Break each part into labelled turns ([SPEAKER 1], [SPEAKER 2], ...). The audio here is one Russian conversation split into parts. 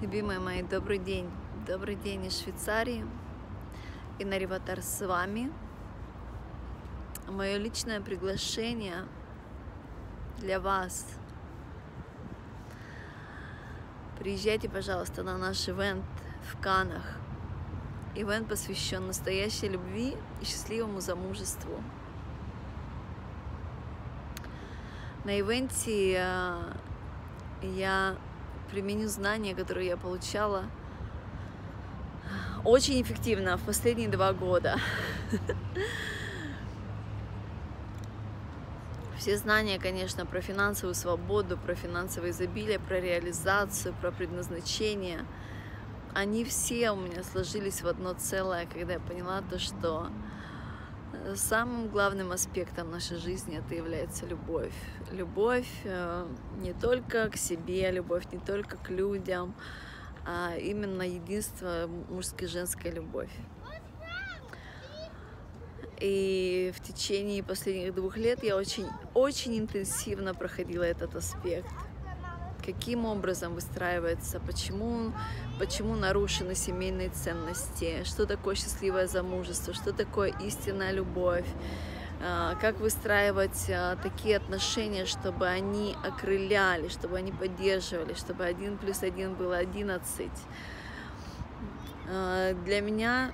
[SPEAKER 1] Любимые мои, добрый день. Добрый день из Швейцарии. И Нариватар с вами. Мое личное приглашение для вас. Приезжайте, пожалуйста, на наш ивент в Канах. Ивент посвящен настоящей любви и счастливому замужеству. На ивенте э, я применю знания, которые я получала очень эффективно в последние два года. Все знания, конечно, про финансовую свободу, про финансовое изобилие, про реализацию, про предназначение, они все у меня сложились в одно целое, когда я поняла то, что самым главным аспектом нашей жизни это является любовь. Любовь э, не только к себе, любовь не только к людям, а именно единство мужской и женской любовь. И в течение последних двух лет я очень, очень интенсивно проходила этот аспект каким образом выстраивается, почему, почему нарушены семейные ценности, что такое счастливое замужество, что такое истинная любовь, а, как выстраивать а, такие отношения, чтобы они окрыляли, чтобы они поддерживали, чтобы один плюс один было одиннадцать. А, для меня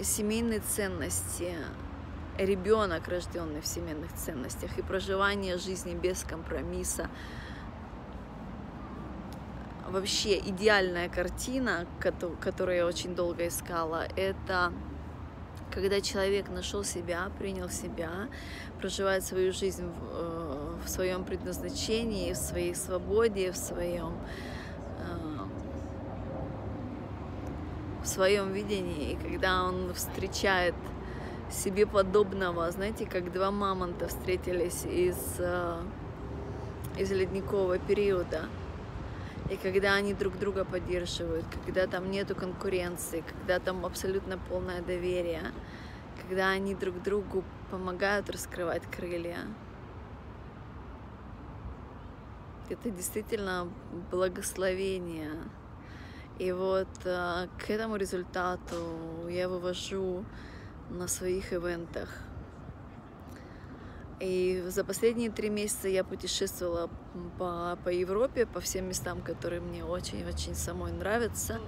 [SPEAKER 1] семейные ценности, ребенок, рожденный в семейных ценностях, и проживание жизни без компромисса, вообще идеальная картина, которую я очень долго искала, это когда человек нашел себя, принял себя, проживает свою жизнь в, э, в своем предназначении, в своей свободе, в своем э, в своем видении, и когда он встречает себе подобного, знаете, как два мамонта встретились из, э, из ледникового периода, и когда они друг друга поддерживают, когда там нету конкуренции, когда там абсолютно полное доверие, когда они друг другу помогают раскрывать крылья. Это действительно благословение. И вот э, к этому результату я вывожу на своих ивентах и за последние три месяца я путешествовала по, по Европе, по всем местам, которые мне очень-очень самой нравятся.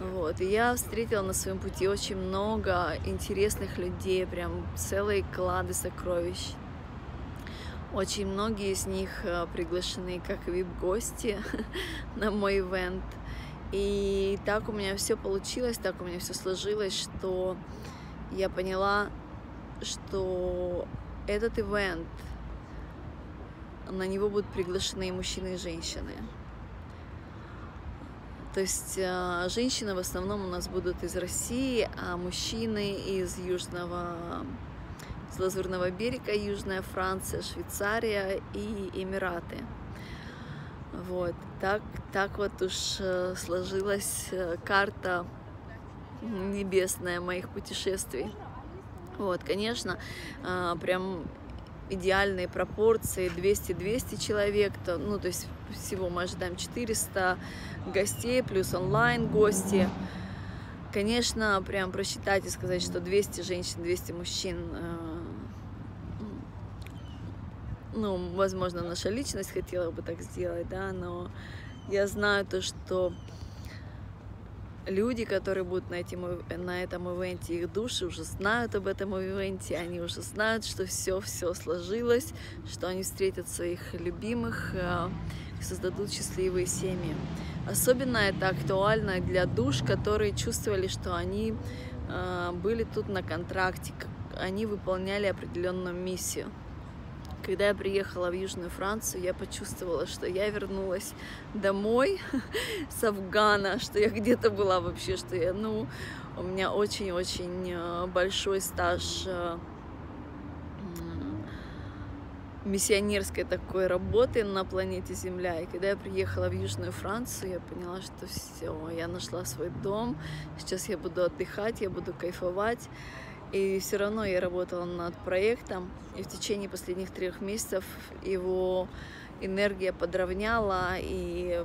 [SPEAKER 1] Вот. И я встретила на своем пути очень много интересных людей, прям целые клады сокровищ. Очень многие из них э, приглашены как вип-гости на мой ивент. И так у меня все получилось, так у меня все сложилось, что я поняла, что этот ивент, на него будут приглашены и мужчины, и женщины. То есть э, женщины в основном у нас будут из России, а мужчины из Южного, из Лазурного берега, Южная Франция, Швейцария и Эмираты. Вот, так, так вот уж э, сложилась э, карта небесная моих путешествий. Вот, конечно, а, прям идеальные пропорции 200-200 человек, то, ну, то есть всего мы ожидаем 400 гостей, плюс онлайн гости. Конечно, прям просчитать и сказать, что 200 женщин, 200 мужчин, а, ну, возможно, наша личность хотела бы так сделать, да, но я знаю то, что люди, которые будут на, этим, на этом ивенте, их души уже знают об этом ивенте, они уже знают, что все-все сложилось, что они встретят своих любимых э, создадут счастливые семьи. Особенно это актуально для душ, которые чувствовали, что они э, были тут на контракте, они выполняли определенную миссию. Когда я приехала в Южную Францию, я почувствовала, что я вернулась домой с Афгана, что я где-то была вообще, что я, ну, у меня очень-очень э, большой стаж э, миссионерской такой работы на планете Земля. И когда я приехала в Южную Францию, я поняла, что все, я нашла свой дом, сейчас я буду отдыхать, я буду кайфовать. И все равно я работала над проектом, и в течение последних трех месяцев его энергия подровняла и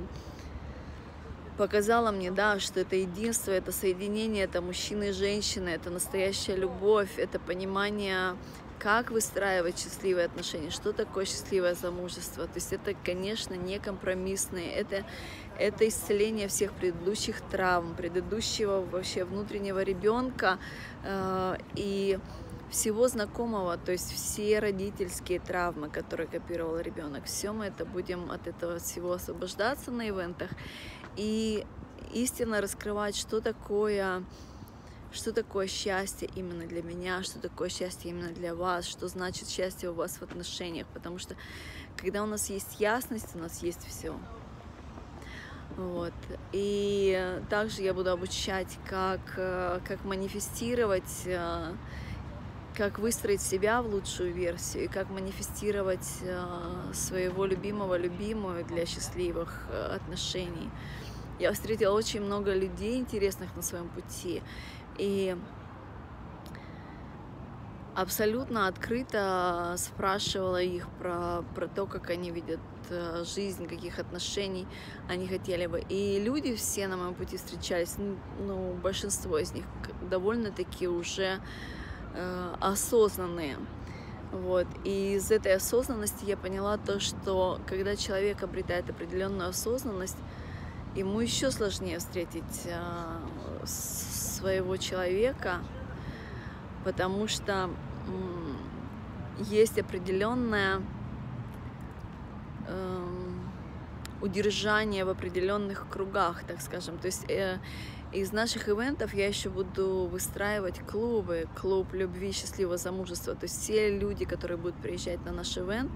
[SPEAKER 1] показала мне, да, что это единство, это соединение, это мужчины и женщины, это настоящая любовь, это понимание, как выстраивать счастливые отношения, что такое счастливое замужество. То есть это, конечно, не компромиссные, это, это исцеление всех предыдущих травм, предыдущего вообще внутреннего ребенка э, и всего знакомого, то есть все родительские травмы, которые копировал ребенок, все мы это будем от этого всего освобождаться на ивентах и истинно раскрывать, что такое что такое счастье именно для меня, что такое счастье именно для вас, что значит счастье у вас в отношениях, потому что когда у нас есть ясность, у нас есть все. Вот. И также я буду обучать, как, э, как манифестировать, э, как выстроить себя в лучшую версию, и как манифестировать э, своего любимого, любимую для счастливых отношений. Я встретила очень много людей интересных на своем пути. И абсолютно открыто спрашивала их про, про то, как они видят э, жизнь, каких отношений они хотели бы. И люди все на моем пути встречались, ну, большинство из них довольно-таки уже э, осознанные. Вот. И из этой осознанности я поняла то, что когда человек обретает определенную осознанность, ему еще сложнее встретить э, своего человека, потому что есть определенное э, удержание в определенных кругах, так скажем. То есть э, из наших ивентов я еще буду выстраивать клубы, клуб любви, счастливого замужества. То есть все люди, которые будут приезжать на наш ивент,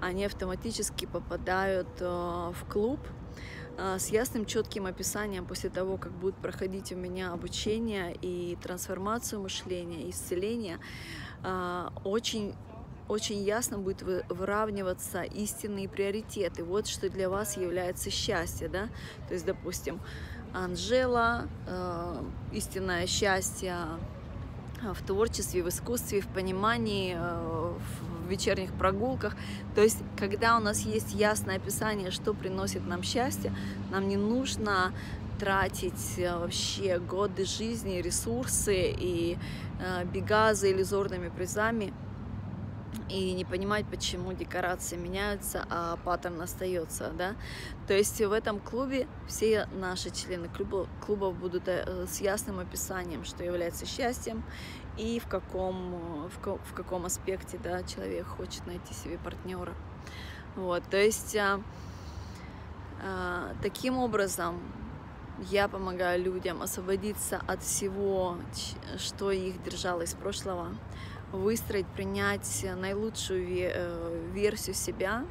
[SPEAKER 1] они автоматически попадают э, в клуб, а, с ясным, четким описанием после того, как будет проходить у меня обучение и трансформацию мышления, исцеление, а, очень очень ясно будет выравниваться истинные приоритеты. Вот что для вас является счастье, да? То есть, допустим, Анжела, э, истинное счастье в творчестве, в искусстве, в понимании, э, в вечерних прогулках. То есть, когда у нас есть ясное описание, что приносит нам счастье, нам не нужно тратить э, вообще годы жизни, ресурсы и э, бега за иллюзорными призами и не понимать, почему декорации меняются, а паттерн остается, да. То есть в этом клубе все наши члены клуба, клуба будут э, с ясным описанием, что является счастьем и в каком, в, в каком аспекте, да, человек хочет найти себе партнера. Вот, то есть а, а, таким образом я помогаю людям освободиться от всего, что их держало из прошлого, выстроить, принять наилучшую э, версию себя.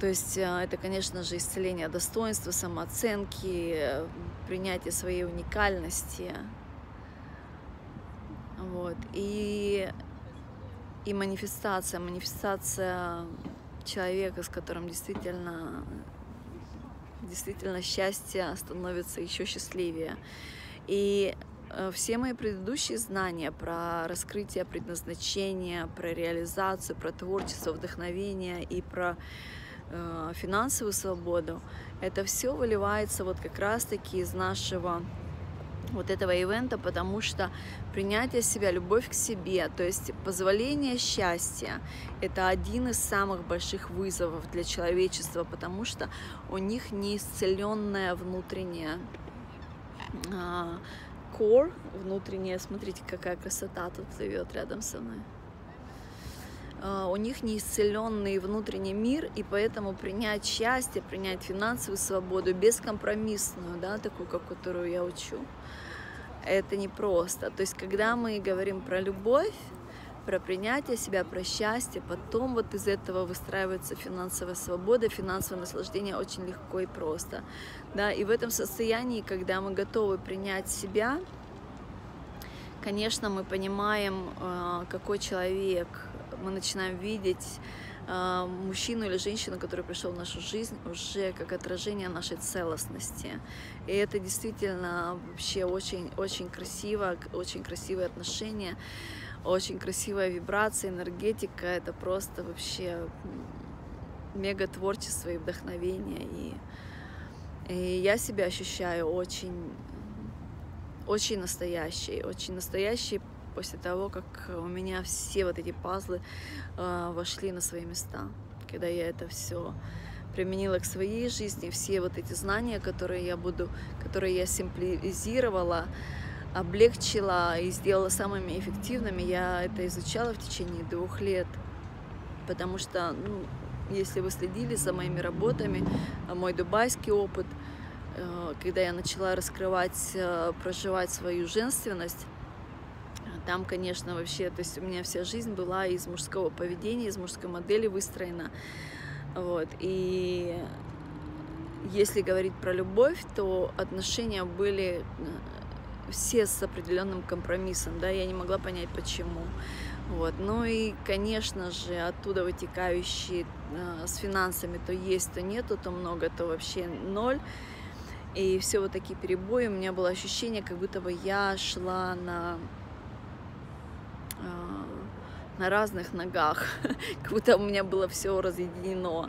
[SPEAKER 1] То есть э, это, конечно же, исцеление достоинства, самооценки, принятие своей уникальности. Вот. И, и манифестация, манифестация человека, с которым действительно, действительно счастье становится еще счастливее. И Э, все мои предыдущие знания про раскрытие предназначения, про реализацию, про творчество, вдохновение и про э, финансовую свободу, это все выливается вот как раз-таки из нашего вот этого ивента, потому что принятие себя, любовь к себе, то есть позволение счастья, это один из самых больших вызовов для человечества, потому что у них неисцеленная внутренняя а, core внутренняя, смотрите, какая красота тут живет рядом со мной. А, у них неисцеленный внутренний мир, и поэтому принять счастье, принять финансовую свободу, бескомпромиссную, да, такую, как которую я учу, это непросто. То есть, когда мы говорим про любовь, про принятие себя, про счастье, потом вот из этого выстраивается финансовая свобода, финансовое наслаждение очень легко и просто. Да, и в этом состоянии, когда мы готовы принять себя, конечно, мы понимаем, э, какой человек, мы начинаем видеть э, мужчину или женщину, который пришел в нашу жизнь, уже как отражение нашей целостности. И это действительно вообще очень, очень красиво, очень красивые отношения очень красивая вибрация, энергетика, это просто вообще мега творчество и вдохновение, и И я себя ощущаю очень, очень настоящей, очень настоящей после того, как у меня все вот эти пазлы э, вошли на свои места, когда я это все применила к своей жизни, все вот эти знания, которые я буду, которые я симплизировала, облегчила и сделала самыми эффективными, я это изучала в течение двух лет, потому что, ну, если вы следили за моими работами, мой дубайский опыт, э, когда я начала раскрывать, э, проживать свою женственность, там, конечно, вообще, то есть у меня вся жизнь была из мужского поведения, из мужской модели выстроена. Вот. И если говорить про любовь, то отношения были э, все с определенным компромиссом, да, я не могла понять почему. Вот. Ну и, конечно же, оттуда вытекающие э, с финансами то есть, то нету, то много, то вообще ноль. И все вот такие перебои. У меня было ощущение, как будто бы я шла на на разных ногах, как будто у меня было все разъединено.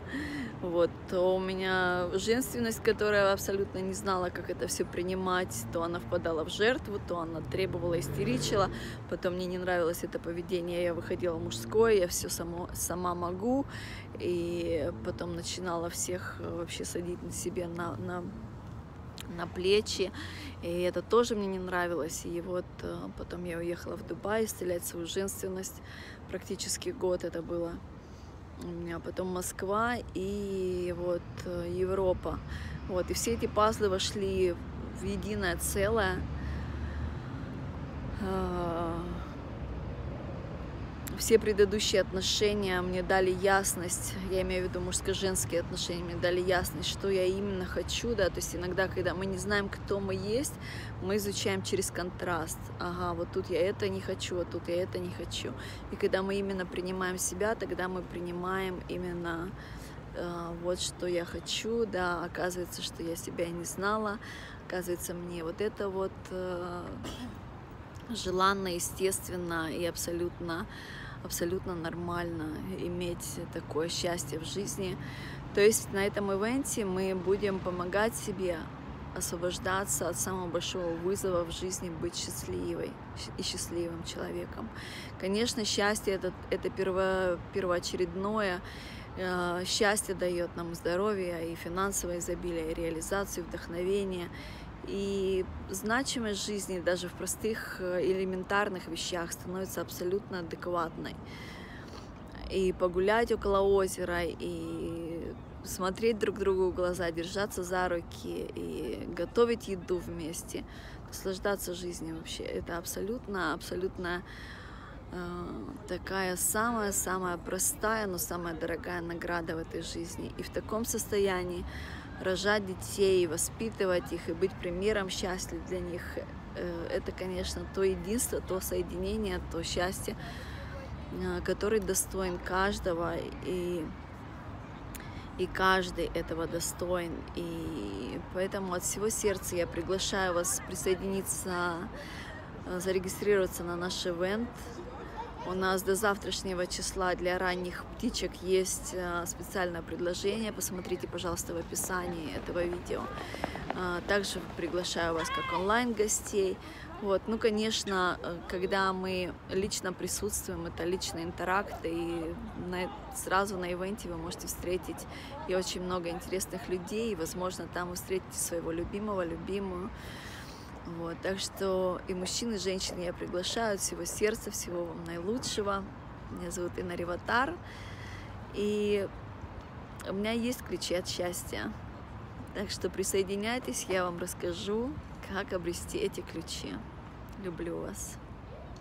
[SPEAKER 1] Вот, то у меня женственность, которая абсолютно не знала, как это все принимать, то она впадала в жертву, то она требовала, истеричила, потом мне не нравилось это поведение, я выходила мужское, я все само, сама могу, и потом начинала всех вообще садить на себе на, на на плечи, и это тоже мне не нравилось. И вот э, потом я уехала в Дубай исцелять свою женственность, практически год это было. У меня потом Москва и вот э, Европа. Вот, и все эти пазлы вошли в единое целое. А, все предыдущие отношения мне дали ясность, я имею в виду мужско-женские отношения, мне дали ясность, что я именно хочу, да, то есть иногда, когда мы не знаем, кто мы есть, мы изучаем через контраст, ага, вот тут я это не хочу, вот тут я это не хочу, и когда мы именно принимаем себя, тогда мы принимаем именно э, вот что я хочу, да, оказывается, что я себя не знала, оказывается, мне вот это вот э, желанно, естественно и абсолютно абсолютно нормально иметь такое счастье в жизни. То есть на этом ивенте мы будем помогать себе освобождаться от самого большого вызова в жизни быть счастливой и счастливым человеком. Конечно, счастье это, это перво, первоочередное. Э, счастье дает нам здоровье и финансовое изобилие, и реализацию, вдохновение и значимость жизни даже в простых э, элементарных вещах становится абсолютно адекватной. И погулять около озера, и смотреть друг другу в глаза, держаться за руки, и готовить еду вместе, наслаждаться жизнью вообще. Это абсолютно, абсолютно э, такая самая-самая простая, но самая дорогая награда в этой жизни. И в таком состоянии рожать детей, воспитывать их и быть примером счастья для них. Э, это, конечно, то единство, то соединение, то счастье, э, который достоин каждого, и, и каждый этого достоин. И поэтому от всего сердца я приглашаю вас присоединиться, э, зарегистрироваться на наш ивент у нас до завтрашнего числа для ранних птичек есть э, специальное предложение. Посмотрите, пожалуйста, в описании этого видео. А, также приглашаю вас как онлайн-гостей. Вот. Ну, конечно, э, когда мы лично присутствуем, это личный интеракт, и на, сразу на ивенте вы можете встретить и очень много интересных людей, и, возможно, там вы встретите своего любимого, любимую. Вот, так что и мужчин, и женщин я приглашаю от всего сердца, всего вам наилучшего. Меня зовут Инна Риватар, и у меня есть ключи от счастья. Так что присоединяйтесь, я вам расскажу, как обрести эти ключи. Люблю вас.